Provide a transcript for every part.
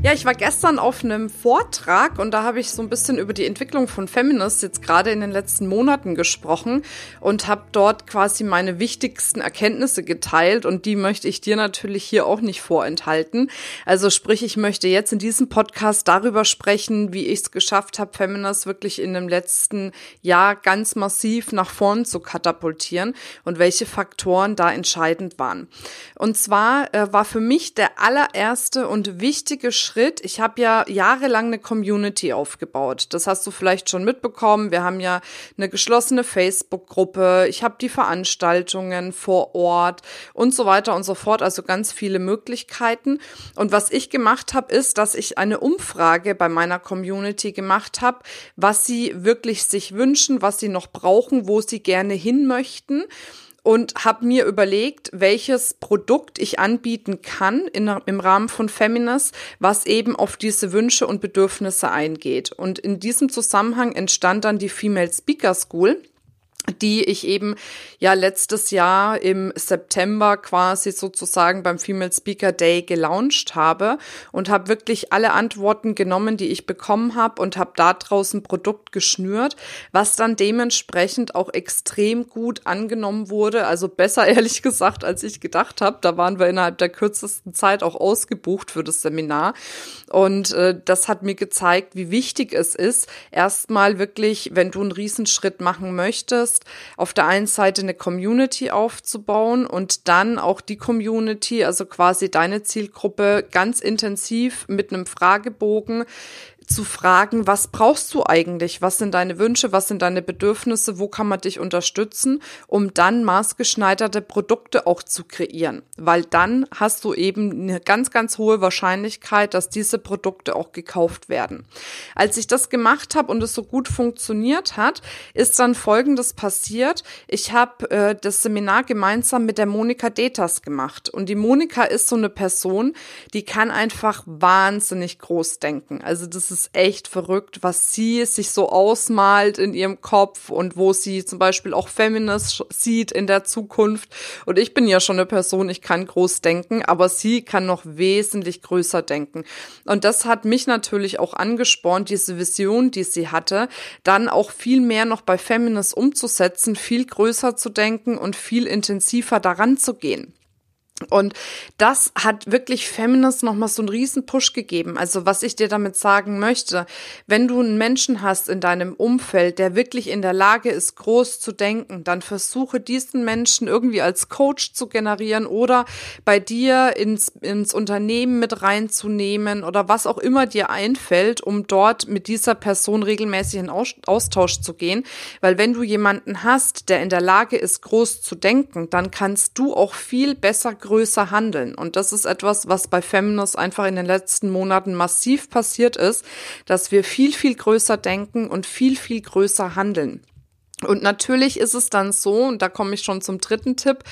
Ja, ich war gestern auf einem Vortrag und da habe ich so ein bisschen über die Entwicklung von Feminist jetzt gerade in den letzten Monaten gesprochen und habe dort quasi meine wichtigsten Erkenntnisse geteilt und die möchte ich dir natürlich hier auch nicht vorenthalten. Also sprich, ich möchte jetzt in diesem Podcast darüber sprechen, wie ich es geschafft habe, Feminist wirklich in dem letzten Jahr ganz massiv nach vorn zu katapultieren und welche Faktoren da entscheidend waren. Und zwar äh, war für mich der allererste und wichtige Schritt. Ich habe ja jahrelang eine Community aufgebaut. Das hast du vielleicht schon mitbekommen. Wir haben ja eine geschlossene Facebook-Gruppe. Ich habe die Veranstaltungen vor Ort und so weiter und so fort. Also ganz viele Möglichkeiten. Und was ich gemacht habe, ist, dass ich eine Umfrage bei meiner Community gemacht habe, was sie wirklich sich wünschen, was sie noch brauchen, wo sie gerne hin möchten und habe mir überlegt, welches Produkt ich anbieten kann in, im Rahmen von Feminas, was eben auf diese Wünsche und Bedürfnisse eingeht. Und in diesem Zusammenhang entstand dann die Female Speaker School die ich eben ja letztes Jahr im September quasi sozusagen beim Female Speaker Day gelauncht habe und habe wirklich alle Antworten genommen, die ich bekommen habe und habe da draußen Produkt geschnürt, was dann dementsprechend auch extrem gut angenommen wurde, also besser ehrlich gesagt, als ich gedacht habe. Da waren wir innerhalb der kürzesten Zeit auch ausgebucht für das Seminar und äh, das hat mir gezeigt, wie wichtig es ist, erstmal wirklich, wenn du einen Riesenschritt machen möchtest, hast, auf der einen Seite eine Community aufzubauen und dann auch die Community, also quasi deine Zielgruppe, ganz intensiv mit einem Fragebogen zu fragen, was brauchst du eigentlich? Was sind deine Wünsche? Was sind deine Bedürfnisse? Wo kann man dich unterstützen? Um dann maßgeschneiderte Produkte auch zu kreieren. Weil dann hast du eben eine ganz, ganz hohe Wahrscheinlichkeit, dass diese Produkte auch gekauft werden. Als ich das gemacht habe und es so gut funktioniert hat, ist dann Folgendes passiert. Ich habe äh, das Seminar gemeinsam mit der Monika Detas gemacht. Und die Monika ist so eine Person, die kann einfach wahnsinnig groß denken. Also das ist ist echt verrückt, was sie sich so ausmalt in ihrem Kopf und wo sie zum Beispiel auch Feminist sieht in der Zukunft. Und ich bin ja schon eine Person, ich kann groß denken, aber sie kann noch wesentlich größer denken. Und das hat mich natürlich auch angespornt, diese Vision, die sie hatte, dann auch viel mehr noch bei Feminist umzusetzen, viel größer zu denken und viel intensiver daran zu gehen. Und das hat wirklich Feminist nochmal so einen riesen Push gegeben. Also was ich dir damit sagen möchte, wenn du einen Menschen hast in deinem Umfeld, der wirklich in der Lage ist, groß zu denken, dann versuche diesen Menschen irgendwie als Coach zu generieren oder bei dir ins, ins Unternehmen mit reinzunehmen oder was auch immer dir einfällt, um dort mit dieser Person regelmäßig in Austausch zu gehen. Weil wenn du jemanden hast, der in der Lage ist, groß zu denken, dann kannst du auch viel besser größer handeln. Und das ist etwas, was bei Feminist einfach in den letzten Monaten massiv passiert ist, dass wir viel, viel größer denken und viel, viel größer handeln. Und natürlich ist es dann so, und da komme ich schon zum dritten Tipp,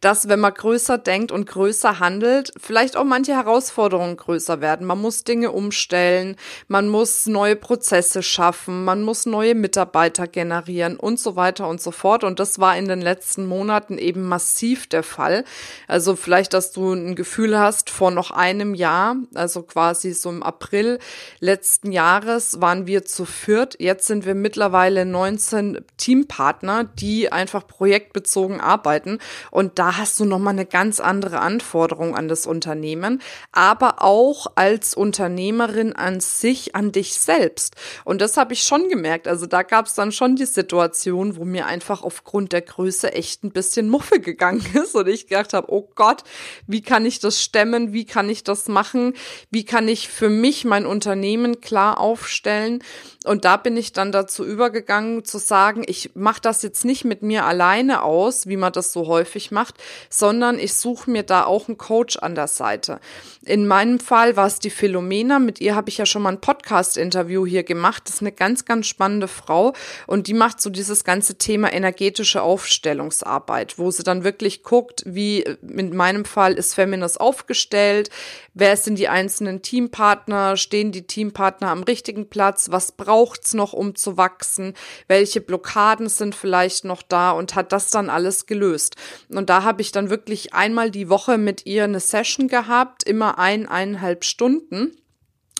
dass wenn man größer denkt und größer handelt, vielleicht auch manche Herausforderungen größer werden. Man muss Dinge umstellen, man muss neue Prozesse schaffen, man muss neue Mitarbeiter generieren und so weiter und so fort. Und das war in den letzten Monaten eben massiv der Fall. Also vielleicht, dass du ein Gefühl hast, vor noch einem Jahr, also quasi so im April letzten Jahres waren wir zu viert. Jetzt sind wir mittlerweile 19 Teams Teampartner, die einfach projektbezogen arbeiten. Und da hast du nochmal eine ganz andere Anforderung an das Unternehmen, aber auch als Unternehmerin an sich, an dich selbst. Und das habe ich schon gemerkt. Also da gab es dann schon die Situation, wo mir einfach aufgrund der Größe echt ein bisschen Muffe gegangen ist und ich gedacht habe, oh Gott, wie kann ich das stemmen? Wie kann ich das machen? Wie kann ich für mich mein Unternehmen klar aufstellen? Und da bin ich dann dazu übergegangen zu sagen, ich mache das jetzt nicht mit mir alleine aus, wie man das so häufig macht, sondern ich suche mir da auch einen Coach an der Seite. In meinem Fall war es die Philomena, mit ihr habe ich ja schon mal ein Podcast-Interview hier gemacht. Das ist eine ganz, ganz spannende Frau und die macht so dieses ganze Thema energetische Aufstellungsarbeit, wo sie dann wirklich guckt, wie in meinem Fall ist Feminist aufgestellt, wer sind die einzelnen Teampartner, stehen die Teampartner am richtigen Platz, was braucht's noch, um zu wachsen, welche Blockaden sind vielleicht noch da und hat das dann alles gelöst. Und da habe ich dann wirklich einmal die Woche mit ihr eine Session gehabt, immer ein, eineinhalb Stunden.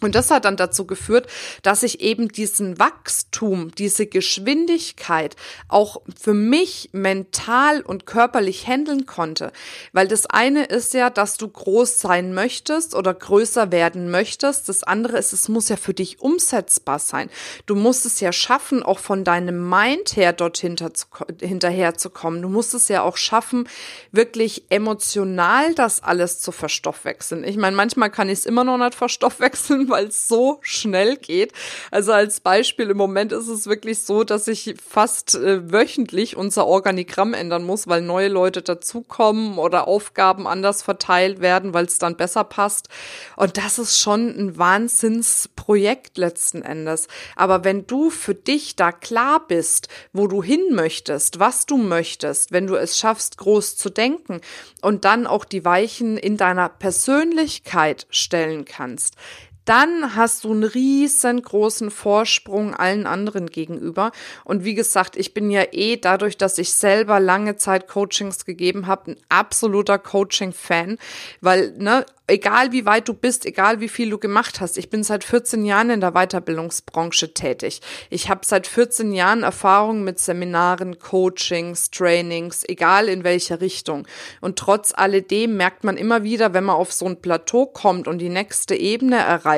Und das hat dann dazu geführt, dass ich eben diesen Wachstum, diese Geschwindigkeit auch für mich mental und körperlich handeln konnte. Weil das eine ist ja, dass du groß sein möchtest oder größer werden möchtest. Das andere ist, es muss ja für dich umsetzbar sein. Du musst es ja schaffen, auch von deinem Mind her dort hinterher zu kommen. Du musst es ja auch schaffen, wirklich emotional das alles zu verstoffwechseln. Ich meine, manchmal kann ich es immer noch nicht verstoffwechseln, weil es so schnell geht. Also als Beispiel, im Moment ist es wirklich so, dass ich fast äh, wöchentlich unser Organigramm ändern muss, weil neue Leute dazukommen oder Aufgaben anders verteilt werden, weil es dann besser passt. Und das ist schon ein Wahnsinnsprojekt letzten Endes. Aber wenn du für dich da klar bist, wo du hin möchtest, was du möchtest, wenn du es schaffst, groß zu denken und dann auch die Weichen in deiner Persönlichkeit stellen kannst, dann hast du einen riesengroßen Vorsprung allen anderen gegenüber. Und wie gesagt, ich bin ja eh dadurch, dass ich selber lange Zeit Coachings gegeben habe, ein absoluter Coaching-Fan, weil ne, egal wie weit du bist, egal wie viel du gemacht hast, ich bin seit 14 Jahren in der Weiterbildungsbranche tätig. Ich habe seit 14 Jahren Erfahrung mit Seminaren, Coachings, Trainings, egal in welcher Richtung. Und trotz alledem merkt man immer wieder, wenn man auf so ein Plateau kommt und die nächste Ebene erreicht,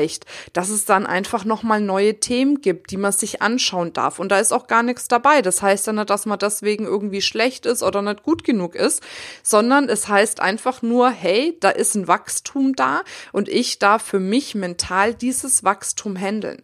dass es dann einfach nochmal neue Themen gibt, die man sich anschauen darf. Und da ist auch gar nichts dabei. Das heißt ja nicht, dass man deswegen irgendwie schlecht ist oder nicht gut genug ist, sondern es heißt einfach nur, hey, da ist ein Wachstum da und ich darf für mich mental dieses Wachstum handeln.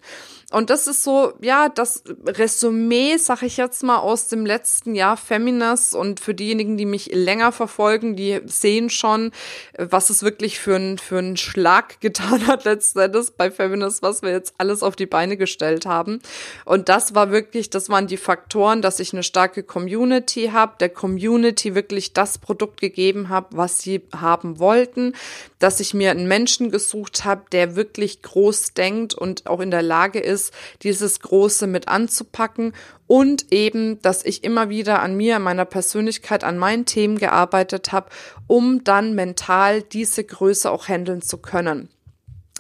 Und das ist so, ja, das Resümee, sag ich jetzt mal, aus dem letzten Jahr Feminist. Und für diejenigen, die mich länger verfolgen, die sehen schon, was es wirklich für einen für einen Schlag getan hat letzten Endes bei Feminist, was wir jetzt alles auf die Beine gestellt haben. Und das war wirklich, das waren die Faktoren, dass ich eine starke Community habe, der Community wirklich das Produkt gegeben habe, was sie haben wollten, dass ich mir einen Menschen gesucht habe, der wirklich groß denkt und auch in der Lage ist, ist, dieses Große mit anzupacken und eben, dass ich immer wieder an mir, an meiner Persönlichkeit, an meinen Themen gearbeitet habe, um dann mental diese Größe auch handeln zu können.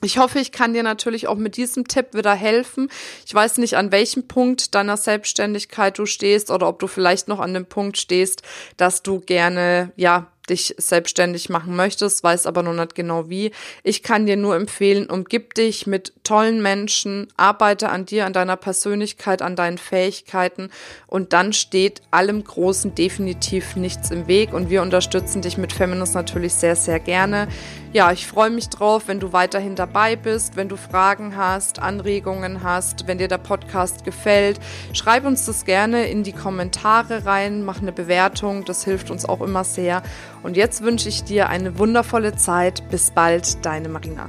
Ich hoffe, ich kann dir natürlich auch mit diesem Tipp wieder helfen. Ich weiß nicht, an welchem Punkt deiner Selbstständigkeit du stehst oder ob du vielleicht noch an dem Punkt stehst, dass du gerne, ja, dich selbstständig machen möchtest, weiß aber noch nicht genau wie. Ich kann dir nur empfehlen, umgib dich mit tollen Menschen, arbeite an dir, an deiner Persönlichkeit, an deinen Fähigkeiten und dann steht allem Großen definitiv nichts im Weg und wir unterstützen dich mit Feminist natürlich sehr, sehr gerne. Ja, ich freue mich drauf, wenn du weiterhin dabei bist, wenn du Fragen hast, Anregungen hast, wenn dir der Podcast gefällt. Schreib uns das gerne in die Kommentare rein, mach eine Bewertung, das hilft uns auch immer sehr. Und jetzt wünsche ich dir eine wundervolle Zeit. Bis bald, deine Marina.